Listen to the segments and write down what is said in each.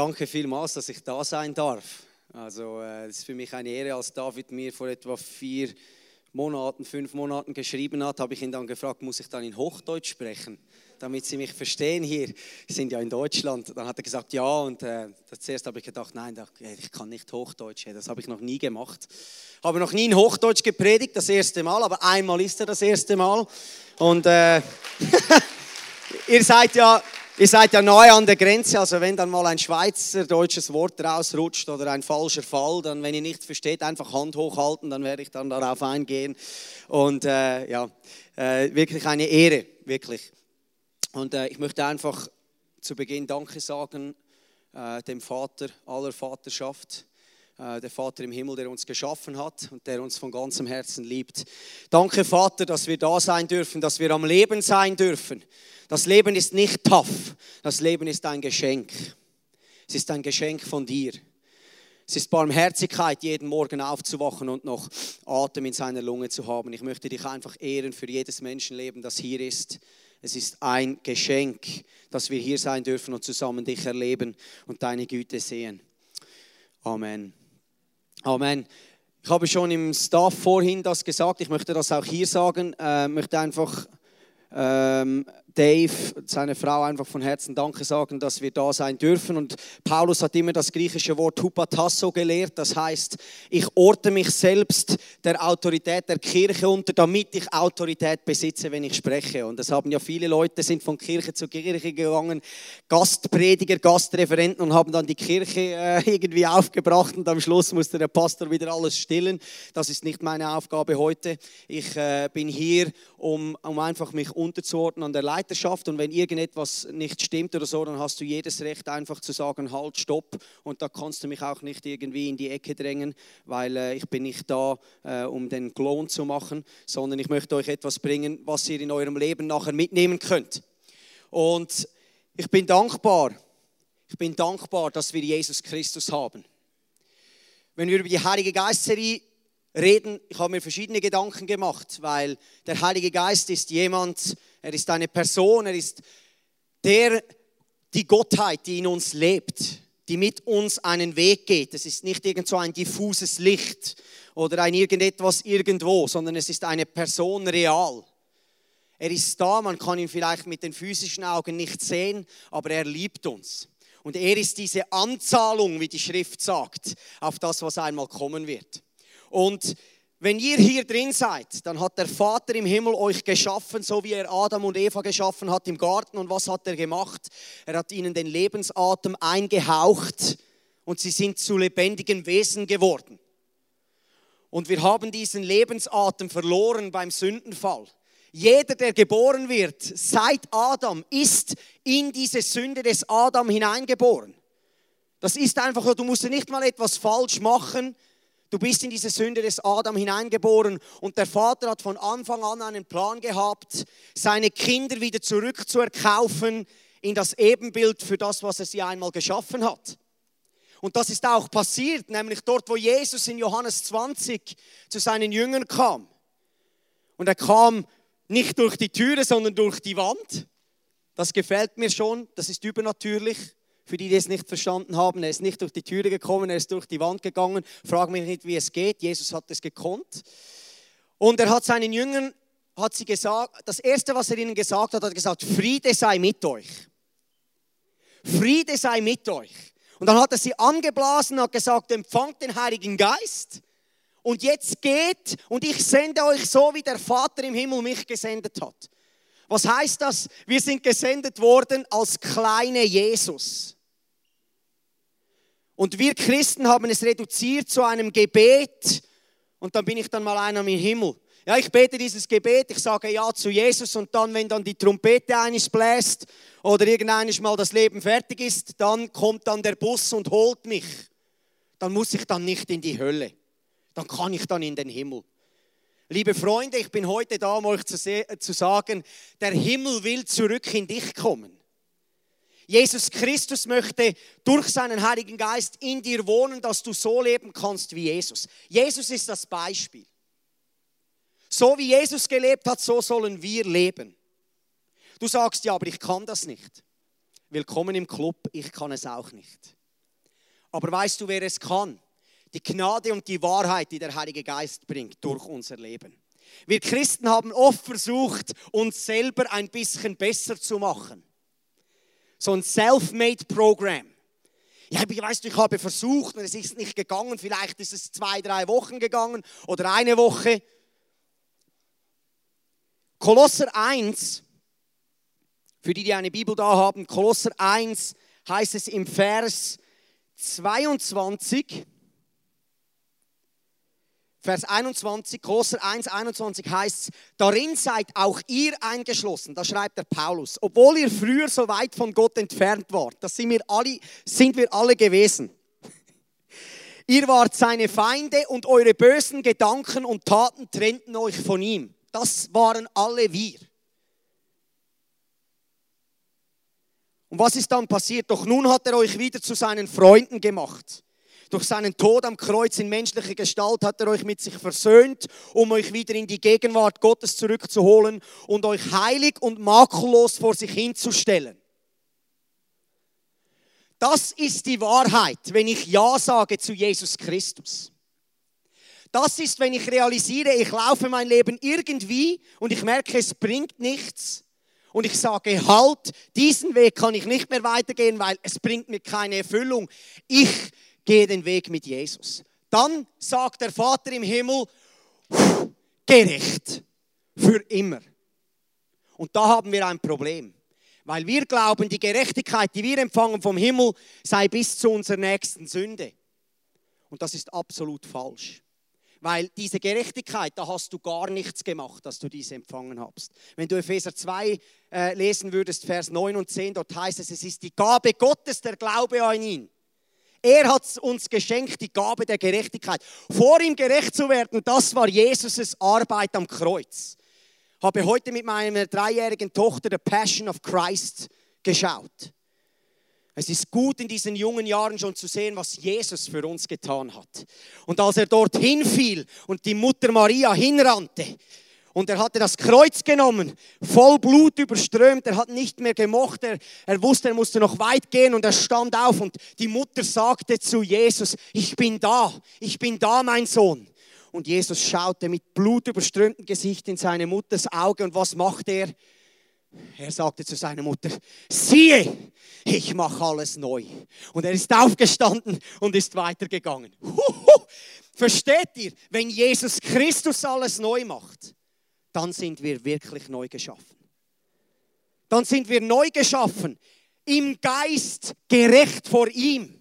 Danke vielmals, dass ich da sein darf. Also, äh, es ist für mich eine Ehre, als David mir vor etwa vier Monaten, fünf Monaten geschrieben hat, habe ich ihn dann gefragt, muss ich dann in Hochdeutsch sprechen, damit Sie mich verstehen hier. Sie sind ja in Deutschland. Dann hat er gesagt, ja. Und äh, zuerst habe ich gedacht, nein, ich kann nicht Hochdeutsch. Das habe ich noch nie gemacht. Habe noch nie in Hochdeutsch gepredigt, das erste Mal, aber einmal ist er das erste Mal. Und äh, ihr seid ja Ihr seid ja neu an der Grenze, also wenn dann mal ein schweizerdeutsches Wort rausrutscht oder ein falscher Fall, dann, wenn ihr nichts versteht, einfach Hand hochhalten, dann werde ich dann darauf eingehen. Und äh, ja, äh, wirklich eine Ehre, wirklich. Und äh, ich möchte einfach zu Beginn Danke sagen äh, dem Vater aller Vaterschaft der Vater im Himmel, der uns geschaffen hat und der uns von ganzem Herzen liebt. Danke, Vater, dass wir da sein dürfen, dass wir am Leben sein dürfen. Das Leben ist nicht tough. Das Leben ist ein Geschenk. Es ist ein Geschenk von dir. Es ist Barmherzigkeit, jeden Morgen aufzuwachen und noch Atem in seiner Lunge zu haben. Ich möchte dich einfach ehren für jedes Menschenleben, das hier ist. Es ist ein Geschenk, dass wir hier sein dürfen und zusammen dich erleben und deine Güte sehen. Amen. Amen. Ich habe schon im Staff vorhin das gesagt, ich möchte das auch hier sagen. Äh, möchte einfach ähm, Dave, seine Frau, einfach von Herzen Danke sagen, dass wir da sein dürfen. Und Paulus hat immer das griechische Wort Hupatasso gelehrt. Das heißt, ich orte mich selbst der Autorität der Kirche unter, damit ich Autorität besitze, wenn ich spreche. Und das haben ja viele Leute, sind von Kirche zu Kirche gegangen, Gastprediger, Gastreferenten und haben dann die Kirche äh, irgendwie aufgebracht und am Schluss musste der Pastor wieder alles stillen. Das ist nicht meine Aufgabe heute. Ich äh, bin hier, um, um einfach mich unterzuordnen an der Leitung Leiterschaft und wenn irgendetwas nicht stimmt oder so, dann hast du jedes Recht einfach zu sagen, halt, stopp und da kannst du mich auch nicht irgendwie in die Ecke drängen, weil äh, ich bin nicht da, äh, um den Klon zu machen, sondern ich möchte euch etwas bringen, was ihr in eurem Leben nachher mitnehmen könnt. Und ich bin dankbar, ich bin dankbar, dass wir Jesus Christus haben. Wenn wir über die Heilige Geistserie reden, ich habe mir verschiedene Gedanken gemacht, weil der Heilige Geist ist jemand, er ist eine Person, er ist der, die Gottheit, die in uns lebt, die mit uns einen Weg geht. Es ist nicht irgend so ein diffuses Licht oder ein irgendetwas irgendwo, sondern es ist eine Person real. Er ist da, man kann ihn vielleicht mit den physischen Augen nicht sehen, aber er liebt uns. Und er ist diese Anzahlung, wie die Schrift sagt, auf das, was einmal kommen wird. Und wenn ihr hier drin seid, dann hat der Vater im Himmel euch geschaffen, so wie er Adam und Eva geschaffen hat im Garten. Und was hat er gemacht? Er hat ihnen den Lebensatem eingehaucht und sie sind zu lebendigen Wesen geworden. Und wir haben diesen Lebensatem verloren beim Sündenfall. Jeder, der geboren wird seit Adam, ist in diese Sünde des Adam hineingeboren. Das ist einfach du musst nicht mal etwas falsch machen, Du bist in diese Sünde des Adam hineingeboren und der Vater hat von Anfang an einen Plan gehabt, seine Kinder wieder zurückzuerkaufen in das Ebenbild für das, was er sie einmal geschaffen hat. Und das ist auch passiert, nämlich dort, wo Jesus in Johannes 20 zu seinen Jüngern kam. Und er kam nicht durch die Türe, sondern durch die Wand. Das gefällt mir schon, das ist übernatürlich. Für die, die es nicht verstanden haben, er ist nicht durch die Türe gekommen, er ist durch die Wand gegangen. Frag mich nicht, wie es geht. Jesus hat es gekonnt. Und er hat seinen Jüngern, hat sie gesagt, das erste, was er ihnen gesagt hat, hat gesagt, Friede sei mit euch. Friede sei mit euch. Und dann hat er sie angeblasen und hat gesagt, empfangt den Heiligen Geist. Und jetzt geht und ich sende euch so, wie der Vater im Himmel mich gesendet hat. Was heißt das? Wir sind gesendet worden als kleine Jesus. Und wir Christen haben es reduziert zu einem Gebet und dann bin ich dann mal einer im Himmel. Ja, ich bete dieses Gebet, ich sage Ja zu Jesus und dann, wenn dann die Trompete eines bläst oder irgendeines Mal das Leben fertig ist, dann kommt dann der Bus und holt mich. Dann muss ich dann nicht in die Hölle. Dann kann ich dann in den Himmel. Liebe Freunde, ich bin heute da, um euch zu, zu sagen, der Himmel will zurück in dich kommen. Jesus Christus möchte durch seinen Heiligen Geist in dir wohnen, dass du so leben kannst wie Jesus. Jesus ist das Beispiel. So wie Jesus gelebt hat, so sollen wir leben. Du sagst ja, aber ich kann das nicht. willkommen im Club, ich kann es auch nicht. Aber weißt du, wer es kann? Die Gnade und die Wahrheit, die der Heilige Geist bringt durch unser Leben. Wir Christen haben oft versucht, uns selber ein bisschen besser zu machen. So ein Self-Made-Programm. Ja, weißt du, ich habe versucht und es ist nicht gegangen. Vielleicht ist es zwei, drei Wochen gegangen oder eine Woche. Kolosser 1, für die, die eine Bibel da haben, Kolosser 1 heißt es im Vers 22, Vers 21, Kolosser 1, 21 heißt es, darin seid auch ihr eingeschlossen, da schreibt der Paulus, obwohl ihr früher so weit von Gott entfernt wart, das sind wir alle, sind wir alle gewesen. Ihr wart seine Feinde und eure bösen Gedanken und Taten trennten euch von ihm. Das waren alle wir. Und was ist dann passiert? Doch nun hat er euch wieder zu seinen Freunden gemacht. Durch seinen Tod am Kreuz in menschlicher Gestalt hat er euch mit sich versöhnt, um euch wieder in die Gegenwart Gottes zurückzuholen und euch heilig und makellos vor sich hinzustellen. Das ist die Wahrheit, wenn ich Ja sage zu Jesus Christus. Das ist, wenn ich realisiere, ich laufe mein Leben irgendwie und ich merke, es bringt nichts. Und ich sage, halt, diesen Weg kann ich nicht mehr weitergehen, weil es bringt mir keine Erfüllung. Ich gehe den Weg mit Jesus. Dann sagt der Vater im Himmel, gerecht, für immer. Und da haben wir ein Problem. Weil wir glauben, die Gerechtigkeit, die wir empfangen vom Himmel, sei bis zu unserer nächsten Sünde. Und das ist absolut falsch. Weil diese Gerechtigkeit, da hast du gar nichts gemacht, dass du diese empfangen hast. Wenn du Epheser 2 äh, lesen würdest, Vers 9 und 10, dort heißt es, es ist die Gabe Gottes, der Glaube an ihn. Er hat uns geschenkt, die Gabe der Gerechtigkeit. Vor ihm gerecht zu werden, das war Jesus' Arbeit am Kreuz. Habe heute mit meiner dreijährigen Tochter The Passion of Christ geschaut. Es ist gut in diesen jungen Jahren schon zu sehen, was Jesus für uns getan hat. Und als er dorthin fiel und die Mutter Maria hinrannte und er hatte das Kreuz genommen, voll Blut überströmt, er hat nicht mehr gemocht, er, er wusste, er musste noch weit gehen und er stand auf und die Mutter sagte zu Jesus, ich bin da, ich bin da, mein Sohn. Und Jesus schaute mit blutüberströmtem Gesicht in seine Mutters Auge und was macht er? Er sagte zu seiner Mutter, siehe, ich mache alles neu. Und er ist aufgestanden und ist weitergegangen. Huhu. Versteht ihr, wenn Jesus Christus alles neu macht, dann sind wir wirklich neu geschaffen. Dann sind wir neu geschaffen, im Geist gerecht vor ihm.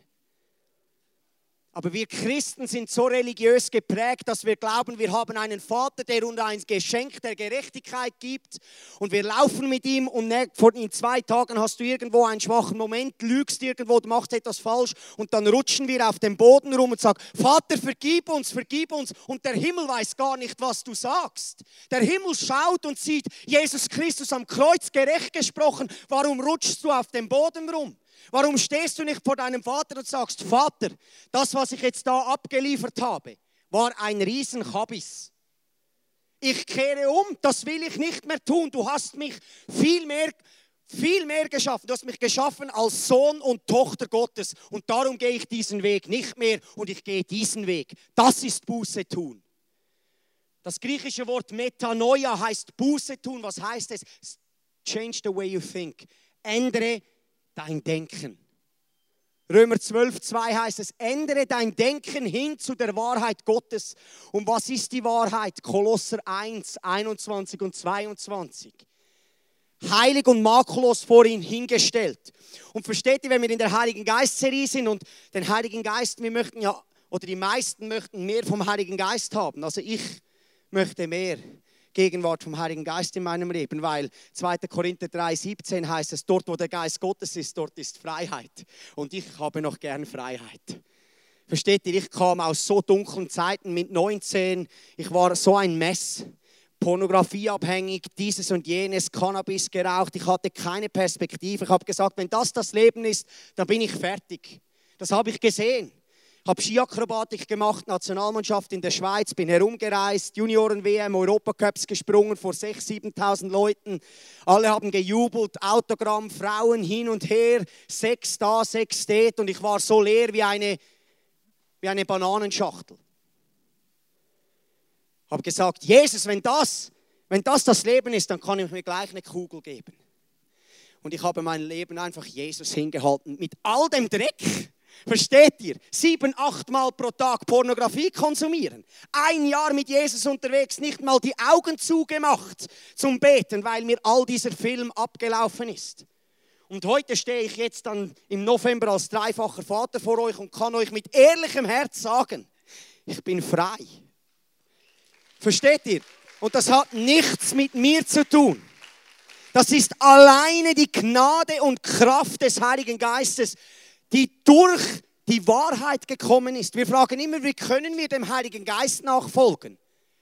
Aber wir Christen sind so religiös geprägt, dass wir glauben, wir haben einen Vater, der uns ein Geschenk der Gerechtigkeit gibt. Und wir laufen mit ihm und in zwei Tagen hast du irgendwo einen schwachen Moment, lügst irgendwo, machst etwas falsch und dann rutschen wir auf dem Boden rum und sagen, Vater, vergib uns, vergib uns. Und der Himmel weiß gar nicht, was du sagst. Der Himmel schaut und sieht Jesus Christus am Kreuz gerecht gesprochen. Warum rutschst du auf dem Boden rum? Warum stehst du nicht vor deinem Vater und sagst, Vater, das, was ich jetzt da abgeliefert habe, war ein Riesenkabis. Ich kehre um, das will ich nicht mehr tun. Du hast mich viel mehr, viel mehr geschaffen. Du hast mich geschaffen als Sohn und Tochter Gottes. Und darum gehe ich diesen Weg nicht mehr und ich gehe diesen Weg. Das ist Buße tun. Das griechische Wort Metanoia heißt Buße tun. Was heißt es? Change the way you think. Ändere dein Denken. Römer 12, 2 heißt es, ändere dein Denken hin zu der Wahrheit Gottes. Und was ist die Wahrheit? Kolosser 1, 21 und 22. Heilig und makellos vor ihn hingestellt. Und versteht ihr, wenn wir in der Heiligen Geist-Serie sind und den Heiligen Geist, wir möchten ja, oder die meisten möchten mehr vom Heiligen Geist haben. Also ich möchte mehr. Gegenwart vom Heiligen Geist in meinem Leben, weil 2. Korinther 3,17 heißt es, dort wo der Geist Gottes ist, dort ist Freiheit. Und ich habe noch gern Freiheit. Versteht ihr, ich kam aus so dunklen Zeiten mit 19, ich war so ein Mess. Pornografieabhängig, dieses und jenes, Cannabis geraucht. Ich hatte keine Perspektive. Ich habe gesagt, wenn das das Leben ist, dann bin ich fertig. Das habe ich gesehen. Habe Skiakrobatik gemacht, Nationalmannschaft in der Schweiz, bin herumgereist, Junioren-WM, Europacups gesprungen vor 6.000, 7.000 Leuten. Alle haben gejubelt, Autogramm, Frauen hin und her, sechs da, sechs dort und ich war so leer wie eine, wie eine Bananenschachtel. Habe gesagt, Jesus, wenn das, wenn das das Leben ist, dann kann ich mir gleich eine Kugel geben. Und ich habe mein Leben einfach Jesus hingehalten mit all dem Dreck Versteht ihr? Sieben, acht Mal pro Tag Pornografie konsumieren. Ein Jahr mit Jesus unterwegs, nicht mal die Augen zugemacht zum Beten, weil mir all dieser Film abgelaufen ist. Und heute stehe ich jetzt dann im November als dreifacher Vater vor euch und kann euch mit ehrlichem Herz sagen, ich bin frei. Versteht ihr? Und das hat nichts mit mir zu tun. Das ist alleine die Gnade und Kraft des Heiligen Geistes, die durch die Wahrheit gekommen ist. Wir fragen immer, wie können wir dem Heiligen Geist nachfolgen?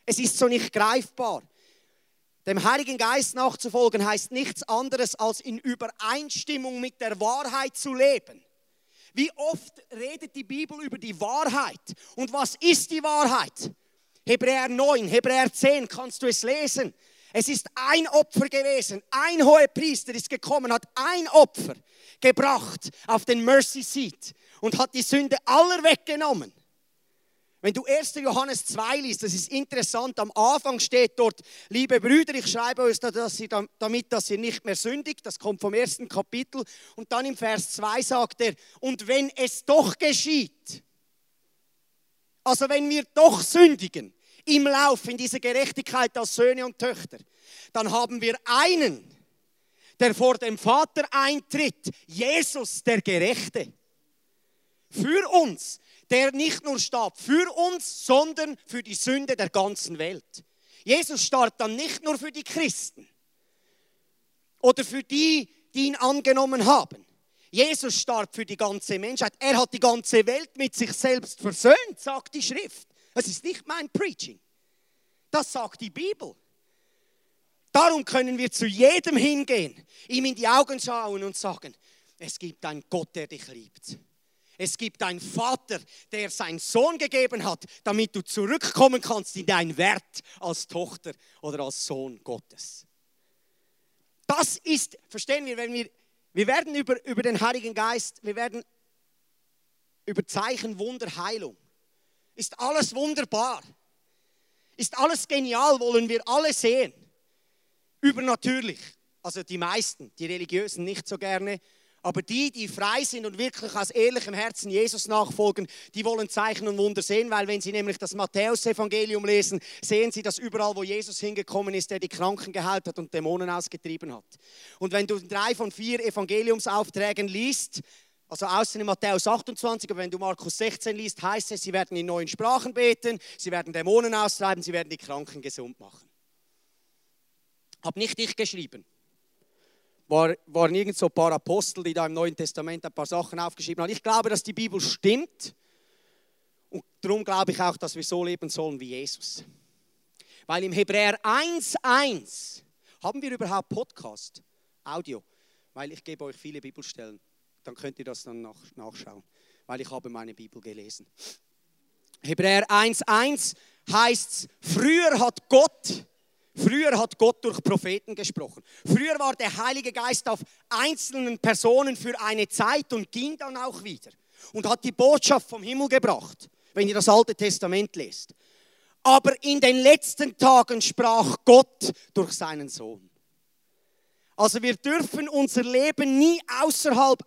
Es ist so nicht greifbar. Dem Heiligen Geist nachzufolgen heißt nichts anderes, als in Übereinstimmung mit der Wahrheit zu leben. Wie oft redet die Bibel über die Wahrheit? Und was ist die Wahrheit? Hebräer 9, Hebräer 10, kannst du es lesen? Es ist ein Opfer gewesen. Ein hoher Priester ist gekommen, hat ein Opfer gebracht auf den Mercy Seat und hat die Sünde aller weggenommen. Wenn du 1. Johannes 2 liest, das ist interessant, am Anfang steht dort, liebe Brüder, ich schreibe euch dass ihr, damit, dass ihr nicht mehr sündigt, das kommt vom ersten Kapitel. Und dann im Vers 2 sagt er, und wenn es doch geschieht, also wenn wir doch sündigen, im Lauf in dieser Gerechtigkeit als Söhne und Töchter, dann haben wir einen, der vor dem Vater eintritt, Jesus der Gerechte. Für uns, der nicht nur starb für uns, sondern für die Sünde der ganzen Welt. Jesus starb dann nicht nur für die Christen oder für die, die ihn angenommen haben. Jesus starb für die ganze Menschheit. Er hat die ganze Welt mit sich selbst versöhnt, sagt die Schrift. Das ist nicht mein Preaching. Das sagt die Bibel. Darum können wir zu jedem hingehen, ihm in die Augen schauen und sagen, es gibt einen Gott, der dich liebt. Es gibt einen Vater, der seinen Sohn gegeben hat, damit du zurückkommen kannst in deinen Wert als Tochter oder als Sohn Gottes. Das ist, verstehen wir, wenn wir, wir werden über, über den Heiligen Geist, wir werden über Zeichen, Wunder, Heilung. Ist alles wunderbar. Ist alles genial, wollen wir alle sehen übernatürlich. Also die meisten, die Religiösen nicht so gerne. Aber die, die frei sind und wirklich aus ehrlichem Herzen Jesus nachfolgen, die wollen Zeichen und Wunder sehen, weil wenn sie nämlich das Matthäus-Evangelium lesen, sehen sie, dass überall, wo Jesus hingekommen ist, der die Kranken geheilt hat und Dämonen ausgetrieben hat. Und wenn du drei von vier Evangeliumsaufträgen liest, also außer in Matthäus 28, aber wenn du Markus 16 liest, heißt es, sie werden in neuen Sprachen beten, sie werden Dämonen austreiben, sie werden die Kranken gesund machen. Habe nicht ich geschrieben. War, waren irgend so ein paar Apostel, die da im Neuen Testament ein paar Sachen aufgeschrieben haben. Ich glaube, dass die Bibel stimmt. Und darum glaube ich auch, dass wir so leben sollen wie Jesus. Weil im Hebräer 1,1 haben wir überhaupt Podcast, Audio. Weil ich gebe euch viele Bibelstellen. Dann könnt ihr das dann nach, nachschauen. Weil ich habe meine Bibel gelesen. Hebräer 1,1 heißt, früher hat Gott Früher hat Gott durch Propheten gesprochen. Früher war der Heilige Geist auf einzelnen Personen für eine Zeit und ging dann auch wieder und hat die Botschaft vom Himmel gebracht, wenn ihr das Alte Testament lest. Aber in den letzten Tagen sprach Gott durch seinen Sohn. Also wir dürfen unser Leben nie außerhalb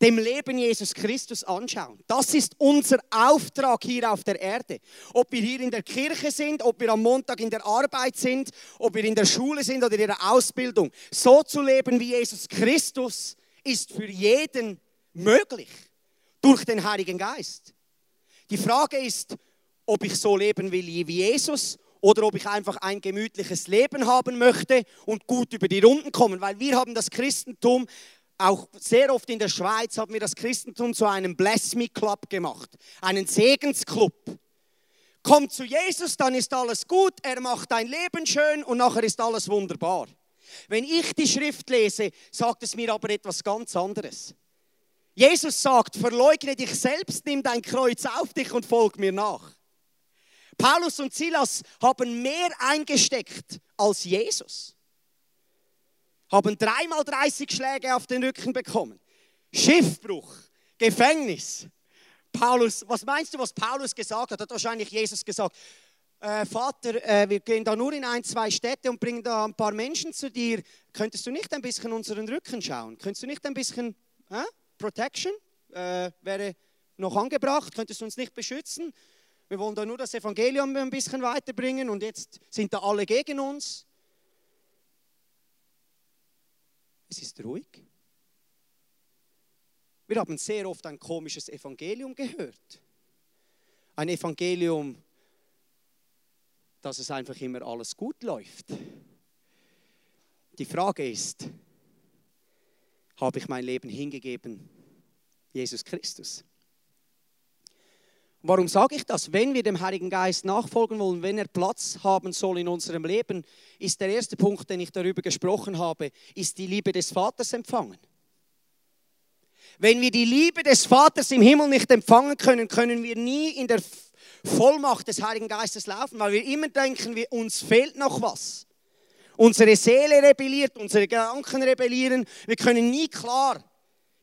dem Leben Jesus Christus anschauen. Das ist unser Auftrag hier auf der Erde. Ob wir hier in der Kirche sind, ob wir am Montag in der Arbeit sind, ob wir in der Schule sind oder in der Ausbildung. So zu leben wie Jesus Christus ist für jeden möglich durch den Heiligen Geist. Die Frage ist, ob ich so leben will wie Jesus oder ob ich einfach ein gemütliches Leben haben möchte und gut über die Runden kommen, weil wir haben das Christentum auch sehr oft in der Schweiz haben wir das Christentum zu einem Bless Me Club gemacht, einen Segensclub. Komm zu Jesus, dann ist alles gut, er macht dein Leben schön und nachher ist alles wunderbar. Wenn ich die Schrift lese, sagt es mir aber etwas ganz anderes. Jesus sagt, verleugne dich selbst, nimm dein Kreuz auf dich und folg mir nach. Paulus und Silas haben mehr eingesteckt als Jesus. Haben dreimal 30 Schläge auf den Rücken bekommen. Schiffbruch, Gefängnis. Paulus, was meinst du, was Paulus gesagt hat? Hat wahrscheinlich Jesus gesagt. Äh, Vater, äh, wir gehen da nur in ein, zwei Städte und bringen da ein paar Menschen zu dir. Könntest du nicht ein bisschen unseren Rücken schauen? Könntest du nicht ein bisschen äh, Protection wäre noch angebracht? Könntest du uns nicht beschützen? Wir wollen da nur das Evangelium ein bisschen weiterbringen und jetzt sind da alle gegen uns. Es ist ruhig. Wir haben sehr oft ein komisches Evangelium gehört. Ein Evangelium, dass es einfach immer alles gut läuft. Die Frage ist, habe ich mein Leben hingegeben, Jesus Christus? Warum sage ich das? Wenn wir dem Heiligen Geist nachfolgen wollen, wenn er Platz haben soll in unserem Leben, ist der erste Punkt, den ich darüber gesprochen habe, ist die Liebe des Vaters empfangen. Wenn wir die Liebe des Vaters im Himmel nicht empfangen können, können wir nie in der Vollmacht des Heiligen Geistes laufen, weil wir immer denken, wir, uns fehlt noch was. Unsere Seele rebelliert, unsere Gedanken rebellieren. Wir können nie klar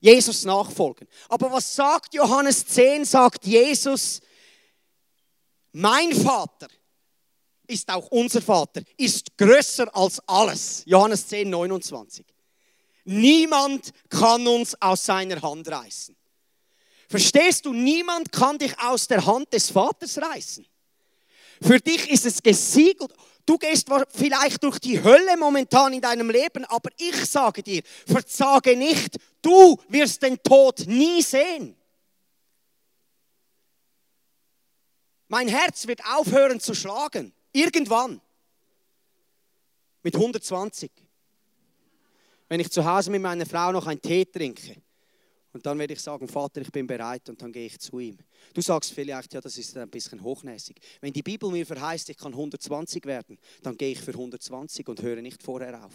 Jesus nachfolgen. Aber was sagt Johannes 10? Sagt Jesus, mein Vater ist auch unser Vater, ist größer als alles. Johannes 10, 29. Niemand kann uns aus seiner Hand reißen. Verstehst du, niemand kann dich aus der Hand des Vaters reißen. Für dich ist es gesiegelt. Du gehst vielleicht durch die Hölle momentan in deinem Leben, aber ich sage dir, verzage nicht, du wirst den Tod nie sehen. Mein Herz wird aufhören zu schlagen, irgendwann, mit 120. Wenn ich zu Hause mit meiner Frau noch einen Tee trinke und dann werde ich sagen, Vater, ich bin bereit und dann gehe ich zu ihm. Du sagst vielleicht, ja, das ist ein bisschen hochnäsig. Wenn die Bibel mir verheißt, ich kann 120 werden, dann gehe ich für 120 und höre nicht vorher auf.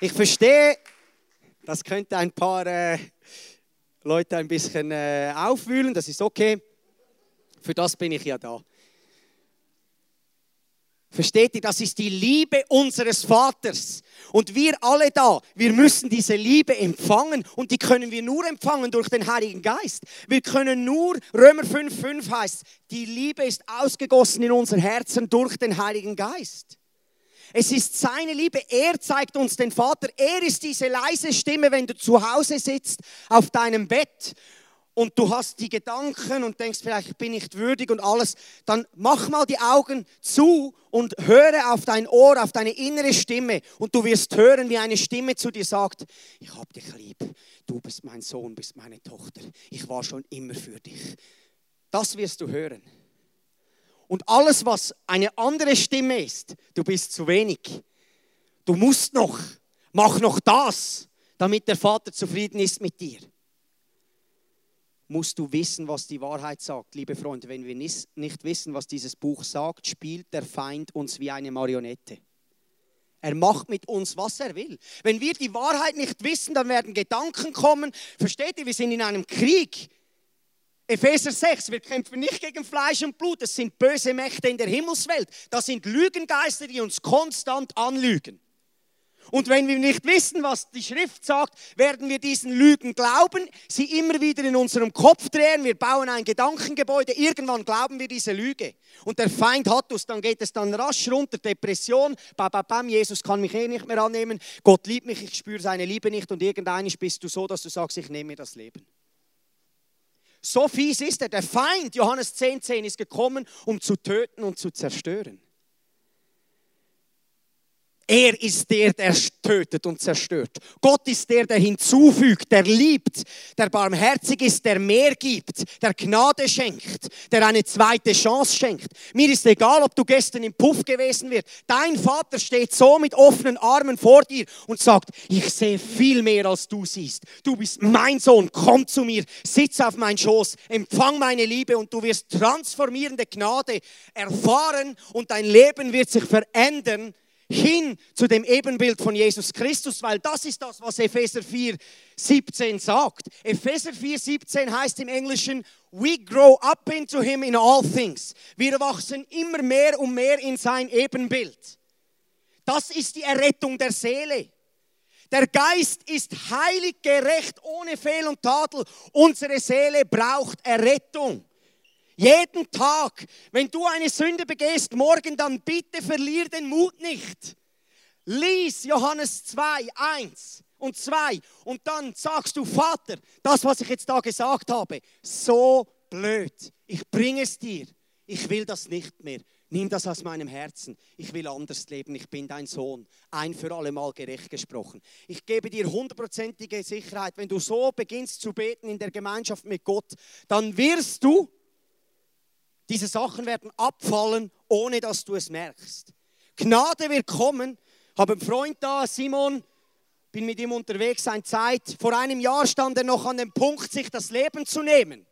Ich verstehe, das könnte ein paar äh, Leute ein bisschen äh, aufwühlen, das ist okay. Für das bin ich ja da. Versteht ihr, das ist die Liebe unseres Vaters. Und wir alle da, wir müssen diese Liebe empfangen und die können wir nur empfangen durch den Heiligen Geist. Wir können nur, Römer 5,5 heißt, die Liebe ist ausgegossen in unser Herzen durch den Heiligen Geist. Es ist seine Liebe. Er zeigt uns den Vater. Er ist diese leise Stimme, wenn du zu Hause sitzt auf deinem Bett und du hast die Gedanken und denkst vielleicht, ich bin nicht würdig und alles, dann mach mal die Augen zu und höre auf dein Ohr, auf deine innere Stimme und du wirst hören, wie eine Stimme zu dir sagt, ich hab dich lieb, du bist mein Sohn, bist meine Tochter, ich war schon immer für dich. Das wirst du hören. Und alles, was eine andere Stimme ist, du bist zu wenig. Du musst noch, mach noch das, damit der Vater zufrieden ist mit dir musst du wissen, was die Wahrheit sagt. Liebe Freunde, wenn wir nicht wissen, was dieses Buch sagt, spielt der Feind uns wie eine Marionette. Er macht mit uns, was er will. Wenn wir die Wahrheit nicht wissen, dann werden Gedanken kommen. Versteht ihr, wir sind in einem Krieg. Epheser 6, wir kämpfen nicht gegen Fleisch und Blut, es sind böse Mächte in der Himmelswelt. Das sind Lügengeister, die uns konstant anlügen. Und wenn wir nicht wissen, was die Schrift sagt, werden wir diesen Lügen glauben, sie immer wieder in unserem Kopf drehen, wir bauen ein Gedankengebäude, irgendwann glauben wir diese Lüge. Und der Feind hat uns, dann geht es dann rasch runter, Depression, bam, bam, bam, Jesus kann mich eh nicht mehr annehmen, Gott liebt mich, ich spüre seine Liebe nicht und irgendeinisch bist du so, dass du sagst, ich nehme mir das Leben. So fies ist er. Der Feind, Johannes 10,10, 10, ist gekommen, um zu töten und zu zerstören. Er ist der, der tötet und zerstört. Gott ist der, der hinzufügt, der liebt, der barmherzig ist, der mehr gibt, der Gnade schenkt, der eine zweite Chance schenkt. Mir ist egal, ob du gestern im Puff gewesen wirst. Dein Vater steht so mit offenen Armen vor dir und sagt, ich sehe viel mehr, als du siehst. Du bist mein Sohn, komm zu mir, sitz auf mein Schoß, empfang meine Liebe und du wirst transformierende Gnade erfahren und dein Leben wird sich verändern hin zu dem Ebenbild von Jesus Christus, weil das ist das, was Epheser 4, 17 sagt. Epheser 4, 17 heißt im Englischen, we grow up into him in all things. Wir wachsen immer mehr und mehr in sein Ebenbild. Das ist die Errettung der Seele. Der Geist ist heilig, gerecht, ohne Fehl und Tadel. Unsere Seele braucht Errettung. Jeden Tag. Wenn du eine Sünde begehst, morgen, dann bitte verlier den Mut nicht. Lies Johannes 2, 1 und 2 und dann sagst du, Vater, das, was ich jetzt da gesagt habe, so blöd. Ich bringe es dir. Ich will das nicht mehr. Nimm das aus meinem Herzen. Ich will anders leben. Ich bin dein Sohn. Ein für alle Mal gerecht gesprochen. Ich gebe dir hundertprozentige Sicherheit. Wenn du so beginnst zu beten in der Gemeinschaft mit Gott, dann wirst du diese Sachen werden abfallen, ohne dass du es merkst. Gnade wird kommen. Habe einen Freund da, Simon, bin mit ihm unterwegs eine Zeit. Vor einem Jahr stand er noch an dem Punkt, sich das Leben zu nehmen.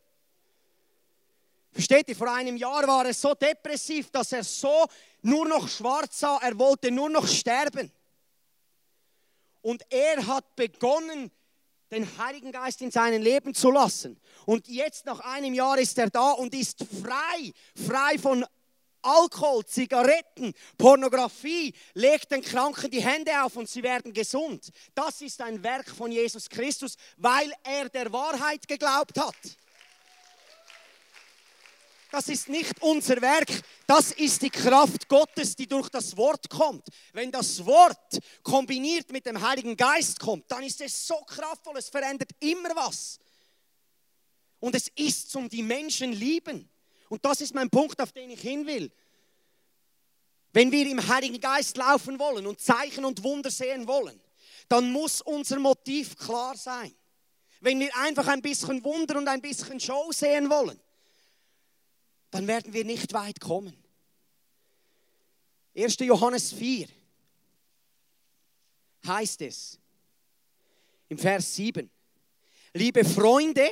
Versteht ihr, vor einem Jahr war er so depressiv, dass er so nur noch schwarz sah, er wollte nur noch sterben. Und er hat begonnen, den Heiligen Geist in sein Leben zu lassen. Und jetzt nach einem Jahr ist er da und ist frei, frei von Alkohol, Zigaretten, Pornografie, legt den Kranken die Hände auf und sie werden gesund. Das ist ein Werk von Jesus Christus, weil er der Wahrheit geglaubt hat. Das ist nicht unser Werk, das ist die Kraft Gottes, die durch das Wort kommt. Wenn das Wort kombiniert mit dem Heiligen Geist kommt, dann ist es so kraftvoll, es verändert immer was. Und es ist zum die Menschen lieben. Und das ist mein Punkt, auf den ich hin will. Wenn wir im Heiligen Geist laufen wollen und Zeichen und Wunder sehen wollen, dann muss unser Motiv klar sein. Wenn wir einfach ein bisschen Wunder und ein bisschen Show sehen wollen, dann werden wir nicht weit kommen. 1. Johannes 4 heißt es im Vers 7, liebe Freunde,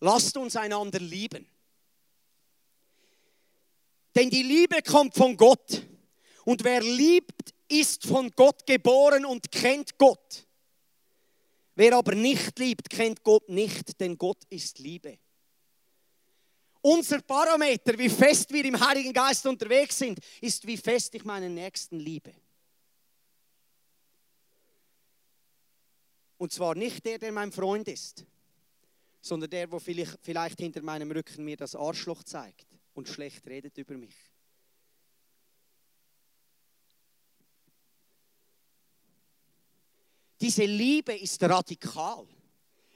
lasst uns einander lieben. Denn die Liebe kommt von Gott. Und wer liebt, ist von Gott geboren und kennt Gott. Wer aber nicht liebt, kennt Gott nicht, denn Gott ist Liebe unser Parameter, wie fest wir im Heiligen Geist unterwegs sind, ist, wie fest ich meinen Nächsten liebe. Und zwar nicht der, der mein Freund ist, sondern der, wo vielleicht, vielleicht hinter meinem Rücken mir das Arschloch zeigt und schlecht redet über mich. Diese Liebe ist radikal.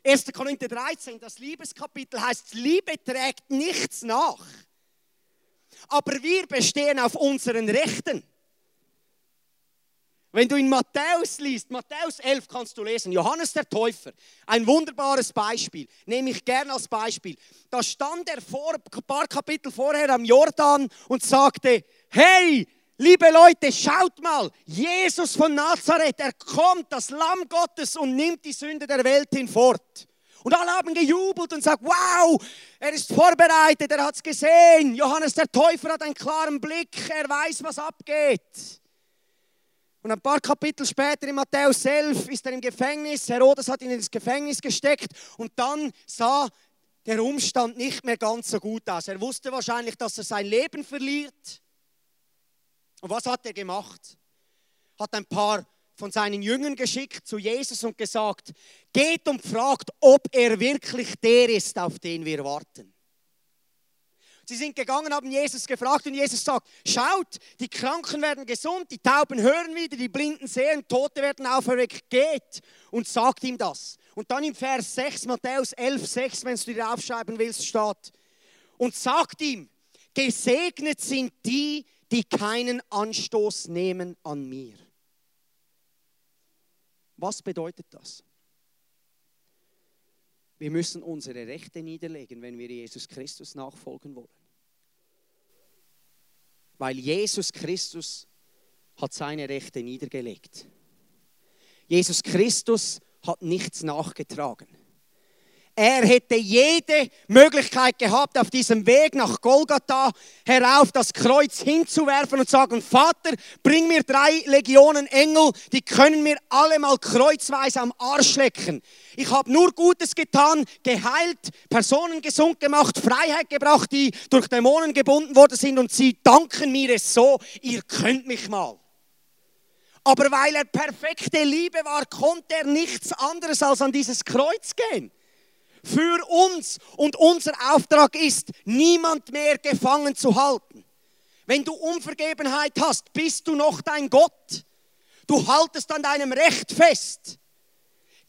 1. Korinther 13, das Liebeskapitel heißt, Liebe trägt nichts nach. Aber wir bestehen auf unseren Rechten. Wenn du in Matthäus liest, Matthäus 11 kannst du lesen, Johannes der Täufer, ein wunderbares Beispiel, nehme ich gerne als Beispiel. Da stand er vor, ein paar Kapitel vorher am Jordan und sagte, hey, Liebe Leute, schaut mal, Jesus von Nazareth, er kommt, das Lamm Gottes und nimmt die Sünde der Welt hinfort. Und alle haben gejubelt und sagt, wow, er ist vorbereitet, er hat es gesehen. Johannes der Täufer hat einen klaren Blick, er weiß, was abgeht. Und ein paar Kapitel später in Matthäus 11 ist er im Gefängnis, Herodes hat ihn ins Gefängnis gesteckt und dann sah der Umstand nicht mehr ganz so gut aus. Er wusste wahrscheinlich, dass er sein Leben verliert. Und was hat er gemacht? Hat ein paar von seinen Jüngern geschickt zu Jesus und gesagt, geht und fragt, ob er wirklich der ist, auf den wir warten. Sie sind gegangen, haben Jesus gefragt und Jesus sagt, schaut, die Kranken werden gesund, die Tauben hören wieder, die Blinden sehen, Tote werden auferweckt, geht und sagt ihm das. Und dann im Vers 6, Matthäus 11, 6, wenn du dir aufschreiben willst, steht, und sagt ihm, gesegnet sind die, die keinen Anstoß nehmen an mir. Was bedeutet das? Wir müssen unsere Rechte niederlegen, wenn wir Jesus Christus nachfolgen wollen. Weil Jesus Christus hat seine Rechte niedergelegt. Jesus Christus hat nichts nachgetragen. Er hätte jede Möglichkeit gehabt, auf diesem Weg nach Golgatha herauf das Kreuz hinzuwerfen und sagen, Vater, bring mir drei Legionen Engel, die können mir alle mal kreuzweise am Arsch lecken. Ich habe nur Gutes getan, geheilt, Personen gesund gemacht, Freiheit gebracht, die durch Dämonen gebunden worden sind und sie danken mir es so, ihr könnt mich mal. Aber weil er perfekte Liebe war, konnte er nichts anderes als an dieses Kreuz gehen für uns und unser Auftrag ist, niemand mehr gefangen zu halten. Wenn du Unvergebenheit hast, bist du noch dein Gott. Du haltest an deinem Recht fest.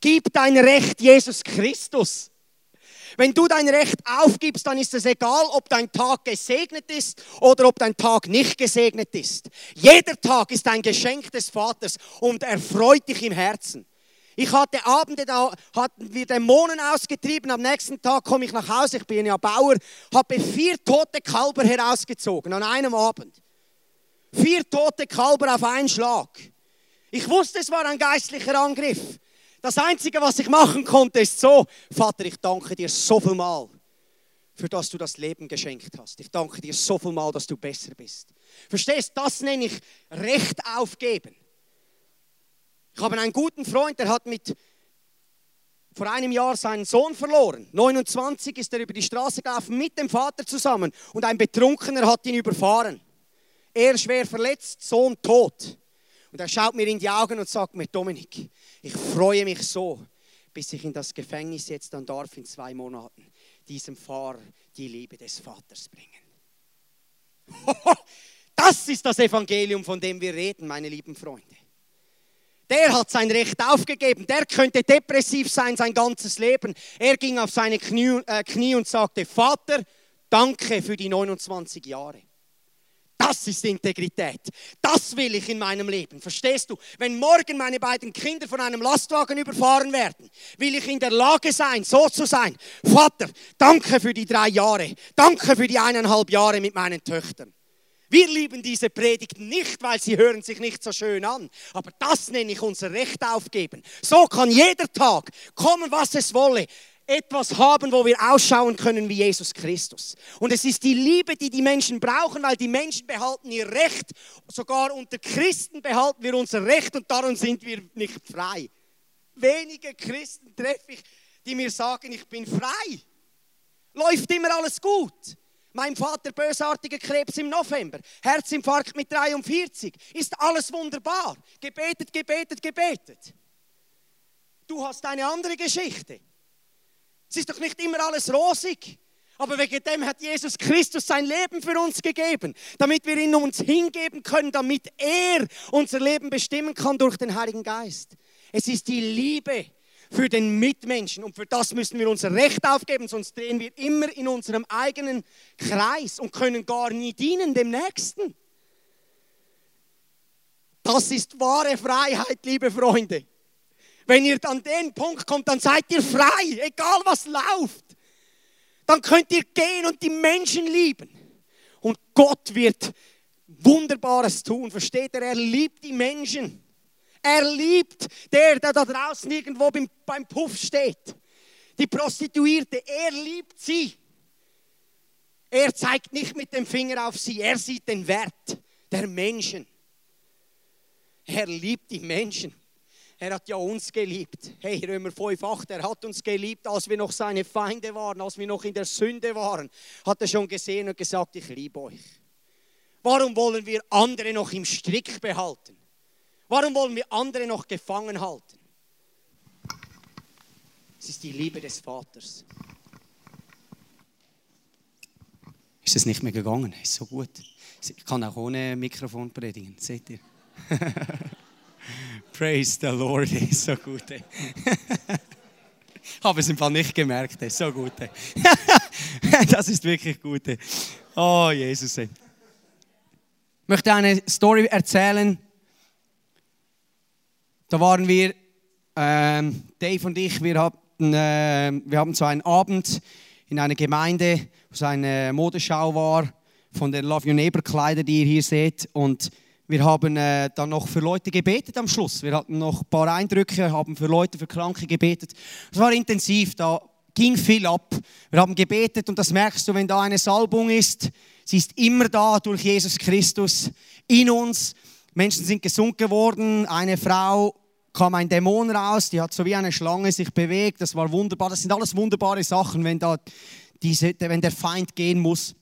Gib dein Recht Jesus Christus. Wenn du dein Recht aufgibst, dann ist es egal, ob dein Tag gesegnet ist oder ob dein Tag nicht gesegnet ist. Jeder Tag ist ein Geschenk des Vaters und er freut dich im Herzen. Ich hatte Abende, da hatten wir Dämonen ausgetrieben. Am nächsten Tag komme ich nach Hause, ich bin ja Bauer, habe vier tote Kalber herausgezogen an einem Abend. Vier tote Kalber auf einen Schlag. Ich wusste, es war ein geistlicher Angriff. Das Einzige, was ich machen konnte, ist so, Vater, ich danke dir so viel Mal, für das du das Leben geschenkt hast. Ich danke dir so viel Mal, dass du besser bist. Verstehst, das nenne ich Recht aufgeben. Ich habe einen guten Freund, der hat mit vor einem Jahr seinen Sohn verloren. 29 ist er über die Straße gelaufen mit dem Vater zusammen und ein Betrunkener hat ihn überfahren. Er schwer verletzt, Sohn tot. Und er schaut mir in die Augen und sagt mir, Dominik, ich freue mich so, bis ich in das Gefängnis jetzt dann darf in zwei Monaten, diesem Fahrer die Liebe des Vaters bringen. Das ist das Evangelium, von dem wir reden, meine lieben Freunde der hat sein Recht aufgegeben. Der könnte depressiv sein sein ganzes Leben. Er ging auf seine Knie, äh, Knie und sagte, Vater, danke für die 29 Jahre. Das ist Integrität. Das will ich in meinem Leben. Verstehst du? Wenn morgen meine beiden Kinder von einem Lastwagen überfahren werden, will ich in der Lage sein, so zu sein. Vater, danke für die drei Jahre. Danke für die eineinhalb Jahre mit meinen Töchtern. Wir lieben diese Predigten nicht, weil sie hören sich nicht so schön an. Aber das nenne ich unser Recht aufgeben. So kann jeder Tag kommen, was es wolle, etwas haben, wo wir ausschauen können wie Jesus Christus. Und es ist die Liebe, die die Menschen brauchen, weil die Menschen behalten ihr Recht. Sogar unter Christen behalten wir unser Recht und darum sind wir nicht frei. Wenige Christen treffe ich, die mir sagen, ich bin frei. Läuft immer alles gut. Mein Vater bösartiger Krebs im November, Herzinfarkt mit 43. Ist alles wunderbar. Gebetet, gebetet, gebetet. Du hast eine andere Geschichte. Es ist doch nicht immer alles rosig. Aber wegen dem hat Jesus Christus sein Leben für uns gegeben, damit wir ihn uns hingeben können, damit er unser Leben bestimmen kann durch den Heiligen Geist. Es ist die Liebe, für den Mitmenschen. Und für das müssen wir unser Recht aufgeben, sonst drehen wir immer in unserem eigenen Kreis und können gar nie dienen dem Nächsten. Das ist wahre Freiheit, liebe Freunde. Wenn ihr an den Punkt kommt, dann seid ihr frei, egal was läuft. Dann könnt ihr gehen und die Menschen lieben. Und Gott wird Wunderbares tun, versteht ihr? Er liebt die Menschen. Er liebt der, der da draußen irgendwo beim, beim Puff steht. Die Prostituierte, er liebt sie. Er zeigt nicht mit dem Finger auf sie, er sieht den Wert der Menschen. Er liebt die Menschen. Er hat ja uns geliebt. Hey, Römer 5,8, er hat uns geliebt, als wir noch seine Feinde waren, als wir noch in der Sünde waren. Hat er schon gesehen und gesagt, ich liebe euch. Warum wollen wir andere noch im Strick behalten? Warum wollen wir andere noch gefangen halten? Es ist die Liebe des Vaters. Ist es nicht mehr gegangen? Ist so gut. Ich kann auch ohne Mikrofon predigen, seht ihr? Praise the Lord, ist so gut. habe es im Fall nicht gemerkt, ist so gut. das ist wirklich gut. Oh, Jesus. Ich möchte eine Story erzählen da waren wir, ähm, Dave und ich, wir hatten, äh, wir haben so einen Abend in einer Gemeinde, wo so eine Modeschau war, von den Love Your Neighbor Kleider, die ihr hier seht. Und wir haben äh, dann noch für Leute gebetet am Schluss. Wir hatten noch ein paar Eindrücke, haben für Leute, für Kranke gebetet. Es war intensiv. Da ging viel ab. Wir haben gebetet und das merkst du, wenn da eine Salbung ist. Sie ist immer da durch Jesus Christus in uns. Menschen sind gesund geworden. Eine Frau kam ein Dämon raus, die hat so wie eine Schlange sich bewegt. Das war wunderbar. Das sind alles wunderbare Sachen, wenn, da diese, wenn der Feind gehen muss.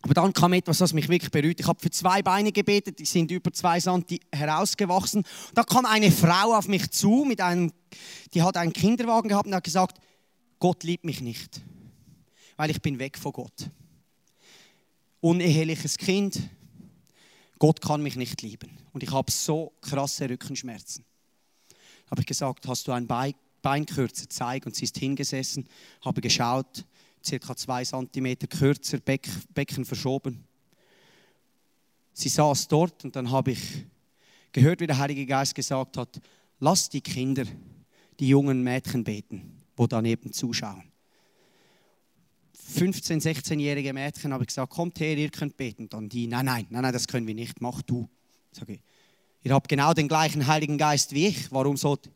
Aber dann kam etwas, was mich wirklich berührt. Ich habe für zwei Beine gebetet, die sind über zwei Santi herausgewachsen. Da kam eine Frau auf mich zu, mit einem, die hat einen Kinderwagen gehabt und hat gesagt, Gott liebt mich nicht, weil ich bin weg von Gott. Uneheliches Kind, Gott kann mich nicht lieben. Und ich habe so krasse Rückenschmerzen. Habe ich gesagt, hast du ein Bein kürzer, zeig. Und sie ist hingesessen, habe geschaut, circa zwei Zentimeter kürzer, Beck, Becken verschoben. Sie saß dort und dann habe ich gehört, wie der Heilige Geist gesagt hat, lass die Kinder, die jungen Mädchen beten, wo daneben zuschauen. 15-, 16-jährige Mädchen habe ich gesagt, kommt her, ihr könnt beten. Dann die, nein, nein, nein, nein, das können wir nicht, mach du. Sage ich, ihr habt genau den gleichen Heiligen Geist wie ich, warum sollt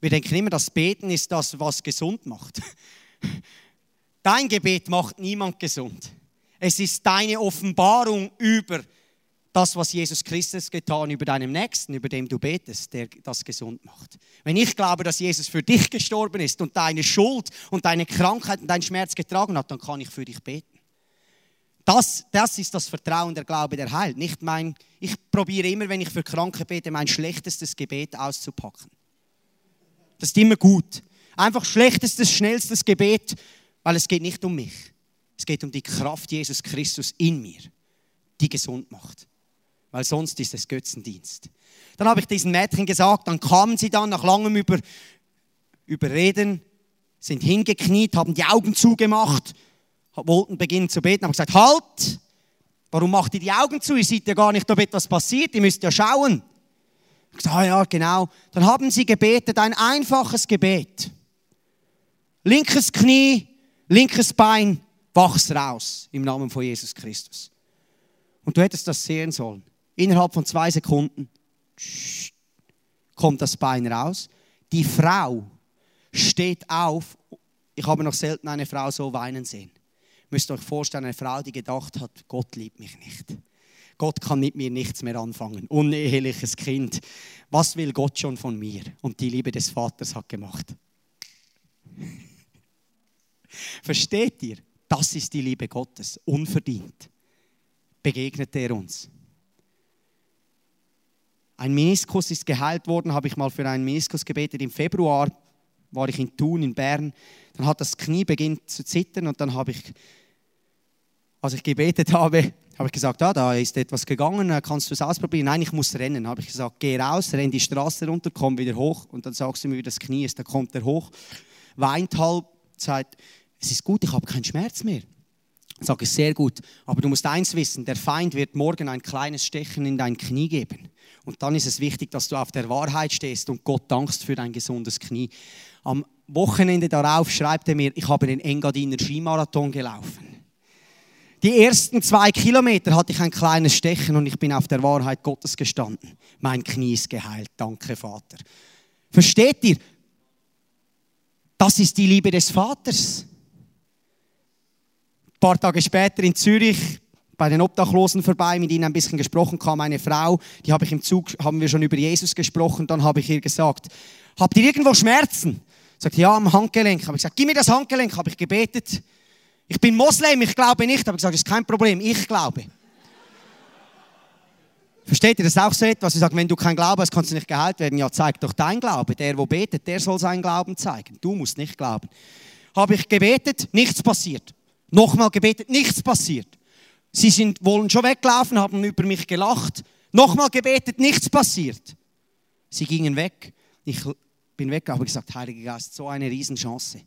Wir denken immer, das Beten ist das, was gesund macht. Dein Gebet macht niemand gesund. Es ist deine Offenbarung über das, was Jesus Christus getan über deinem Nächsten, über dem du betest, der das gesund macht. Wenn ich glaube, dass Jesus für dich gestorben ist und deine Schuld und deine Krankheit und deinen Schmerz getragen hat, dann kann ich für dich beten. Das, das ist das Vertrauen, der Glaube, der heilt. Nicht mein, ich probiere immer, wenn ich für Kranke bete, mein schlechtestes Gebet auszupacken. Das ist immer gut. Einfach schlechtestes, schnellstes Gebet weil es geht nicht um mich. Es geht um die Kraft Jesus Christus in mir, die gesund macht. Weil sonst ist es Götzendienst. Dann habe ich diesen Mädchen gesagt, dann kamen sie dann nach langem über, Überreden, sind hingekniet, haben die Augen zugemacht, wollten beginnen zu beten, haben gesagt, halt, warum macht ihr die Augen zu? Ihr seht ja gar nicht, ob etwas passiert, ihr müsst ja schauen. Ich gesagt, ah ja, genau. Dann haben sie gebetet, ein einfaches Gebet. Linkes Knie, linkes Bein, wachs raus im Namen von Jesus Christus. Und du hättest das sehen sollen. Innerhalb von zwei Sekunden kommt das Bein raus. Die Frau steht auf. Ich habe noch selten eine Frau so weinen sehen. Ihr müsst euch vorstellen, eine Frau, die gedacht hat, Gott liebt mich nicht. Gott kann mit mir nichts mehr anfangen. Uneheliches Kind. Was will Gott schon von mir? Und die Liebe des Vaters hat gemacht. Versteht ihr? Das ist die Liebe Gottes, unverdient. Begegnet er uns. Ein Meniskus ist geheilt worden, habe ich mal für einen Meniskus gebetet. Im Februar war ich in Thun, in Bern. Dann hat das Knie beginnt zu zittern und dann habe ich, als ich gebetet habe, habe ich gesagt, ah, da ist etwas gegangen, kannst du es ausprobieren? Nein, ich muss rennen. Habe ich gesagt, geh raus, renn die Straße runter, komm wieder hoch und dann sagst du mir, wie das Knie ist. Dann kommt er hoch, weint halb, sagt, es ist gut, ich habe keinen Schmerz mehr. Ich sage, sehr gut, aber du musst eins wissen, der Feind wird morgen ein kleines Stechen in dein Knie geben. Und dann ist es wichtig, dass du auf der Wahrheit stehst und Gott dankst für dein gesundes Knie. Am Wochenende darauf schreibt er mir, ich habe den Engadiner Skimarathon gelaufen. Die ersten zwei Kilometer hatte ich ein kleines Stechen und ich bin auf der Wahrheit Gottes gestanden. Mein Knie ist geheilt. Danke, Vater. Versteht ihr? Das ist die Liebe des Vaters. Ein paar Tage später in Zürich bei den Obdachlosen vorbei, mit ihnen ein bisschen gesprochen, kam eine Frau, die habe ich im Zug, haben wir schon über Jesus gesprochen, dann habe ich ihr gesagt, habt ihr irgendwo Schmerzen? Sagt, ja, am Handgelenk. Habe ich gesagt, gib mir das Handgelenk, habe ich gebetet. Ich bin Moslem, ich glaube nicht, habe ich gesagt, ist kein Problem, ich glaube. Versteht ihr das auch so etwas? Ich sage, wenn du kein Glaube hast, kannst du nicht geheilt werden. Ja, zeig doch dein Glaube. Der, wo betet, der soll seinen Glauben zeigen. Du musst nicht glauben. Habe ich gebetet, nichts passiert. Nochmal gebetet, nichts passiert. Sie sind, wollen schon weglaufen, haben über mich gelacht. Nochmal gebetet, nichts passiert. Sie gingen weg. Ich bin weg, habe gesagt, Heiliger Geist, so eine Riesenchance.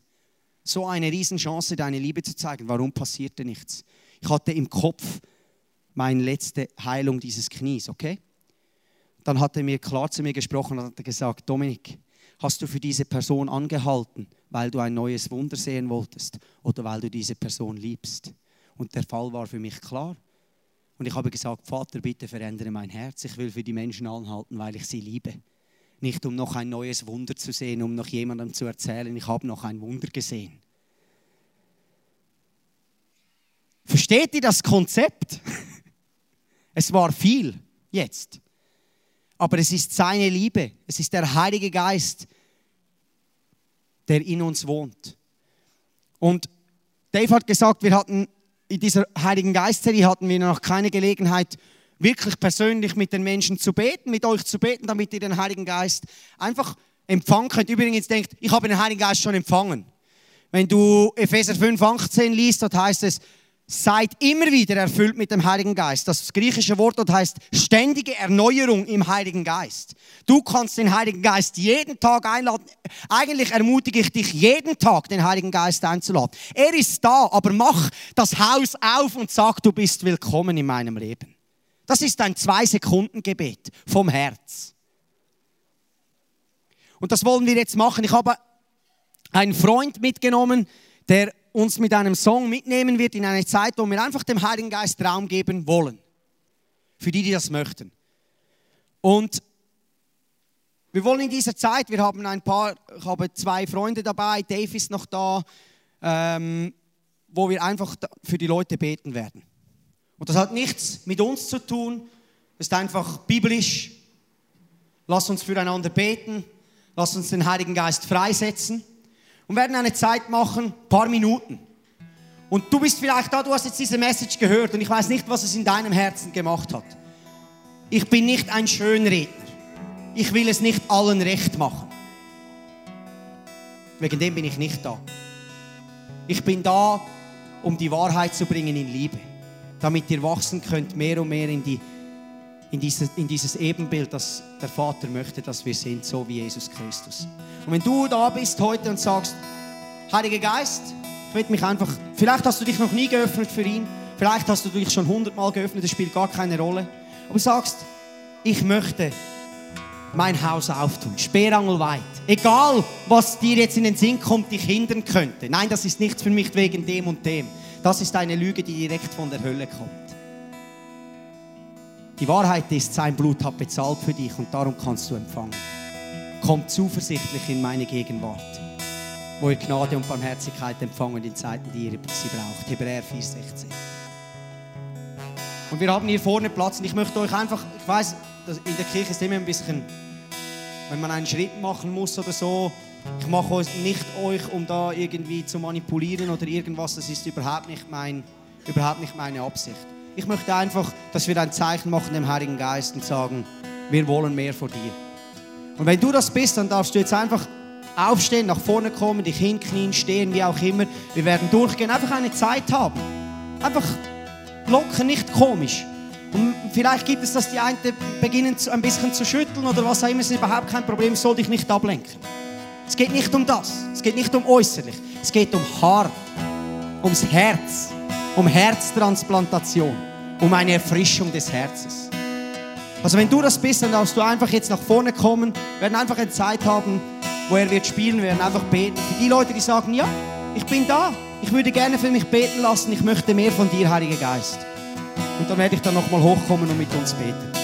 So eine Riesenchance, deine Liebe zu zeigen. Warum passierte nichts? Ich hatte im Kopf meine letzte Heilung dieses Knies, okay? Dann hat er mir klar zu mir gesprochen und hat gesagt, Dominik, hast du für diese Person angehalten? weil du ein neues Wunder sehen wolltest oder weil du diese Person liebst. Und der Fall war für mich klar. Und ich habe gesagt, Vater, bitte verändere mein Herz. Ich will für die Menschen anhalten, weil ich sie liebe nicht um noch ein neues Wunder zu sehen, um noch jemandem zu erzählen, ich habe noch ein Wunder gesehen. Versteht ihr das Konzept? Es war viel jetzt. Aber es ist seine Liebe, es ist der Heilige Geist, der in uns wohnt. Und Dave hat gesagt, wir hatten in dieser Heiligen Geist-Serie hatten wir noch keine Gelegenheit, wirklich persönlich mit den Menschen zu beten, mit euch zu beten, damit ihr den Heiligen Geist einfach empfangen könnt. Übrigens denkt, ich habe den Heiligen Geist schon empfangen. Wenn du Epheser 5, 18 liest, dort heißt es, seid immer wieder erfüllt mit dem Heiligen Geist. Das griechische Wort dort heißt ständige Erneuerung im Heiligen Geist. Du kannst den Heiligen Geist jeden Tag einladen. Eigentlich ermutige ich dich jeden Tag, den Heiligen Geist einzuladen. Er ist da, aber mach das Haus auf und sag, du bist willkommen in meinem Leben. Das ist ein Zwei-Sekunden-Gebet vom Herz. Und das wollen wir jetzt machen. Ich habe einen Freund mitgenommen, der uns mit einem Song mitnehmen wird in eine Zeit, wo wir einfach dem Heiligen Geist Raum geben wollen. Für die, die das möchten. Und wir wollen in dieser Zeit, wir haben ein paar, ich habe zwei Freunde dabei, Dave ist noch da, ähm, wo wir einfach für die Leute beten werden. Und das hat nichts mit uns zu tun, ist einfach biblisch. Lass uns füreinander beten, lass uns den Heiligen Geist freisetzen und werden eine Zeit machen, ein paar Minuten. Und du bist vielleicht da, du hast jetzt diese Message gehört und ich weiß nicht, was es in deinem Herzen gemacht hat. Ich bin nicht ein Schönredner. Ich will es nicht allen recht machen. Wegen dem bin ich nicht da. Ich bin da, um die Wahrheit zu bringen in Liebe, damit ihr wachsen könnt mehr und mehr in, die, in, dieses, in dieses Ebenbild, das der Vater möchte, dass wir sind, so wie Jesus Christus. Und wenn du da bist heute und sagst, Heiliger Geist, ich will mich einfach, vielleicht hast du dich noch nie geöffnet für ihn, vielleicht hast du dich schon hundertmal geöffnet, das spielt gar keine Rolle, aber sagst, ich möchte mein Haus auftun, sperrangelweit. Egal, was dir jetzt in den Sinn kommt, dich hindern könnte. Nein, das ist nichts für mich wegen dem und dem. Das ist eine Lüge, die direkt von der Hölle kommt. Die Wahrheit ist, sein Blut hat bezahlt für dich und darum kannst du empfangen. Komm zuversichtlich in meine Gegenwart, wo ihr Gnade und Barmherzigkeit empfangen in Zeiten, die ihr sie braucht. Hebräer 4,16. Und wir haben hier vorne Platz und ich möchte euch einfach, ich weiß, in der Kirche ist immer ein bisschen, wenn man einen Schritt machen muss oder so, ich mache euch nicht euch, um da irgendwie zu manipulieren oder irgendwas, das ist überhaupt nicht, mein, überhaupt nicht meine Absicht. Ich möchte einfach, dass wir ein Zeichen machen dem Heiligen Geist und sagen, wir wollen mehr von dir. Und wenn du das bist, dann darfst du jetzt einfach aufstehen, nach vorne kommen, dich hinknien, stehen, wie auch immer. Wir werden durchgehen, einfach eine Zeit haben. Einfach locker, nicht komisch. Und vielleicht gibt es, dass die einen beginnen ein bisschen zu schütteln oder was auch immer, ist überhaupt kein Problem, soll dich nicht ablenken. Es geht nicht um das, es geht nicht um äußerlich, es geht um Hart, ums Herz, um Herztransplantation, um eine Erfrischung des Herzens. Also wenn du das bist, dann darfst du einfach jetzt nach vorne kommen. Wir werden einfach eine Zeit haben, wo er wird spielen, wir werden einfach beten. Für die Leute, die sagen, ja, ich bin da. Ich würde gerne für mich beten lassen. Ich möchte mehr von dir, Heiliger Geist. Und dann werde ich dann nochmal hochkommen und mit uns beten.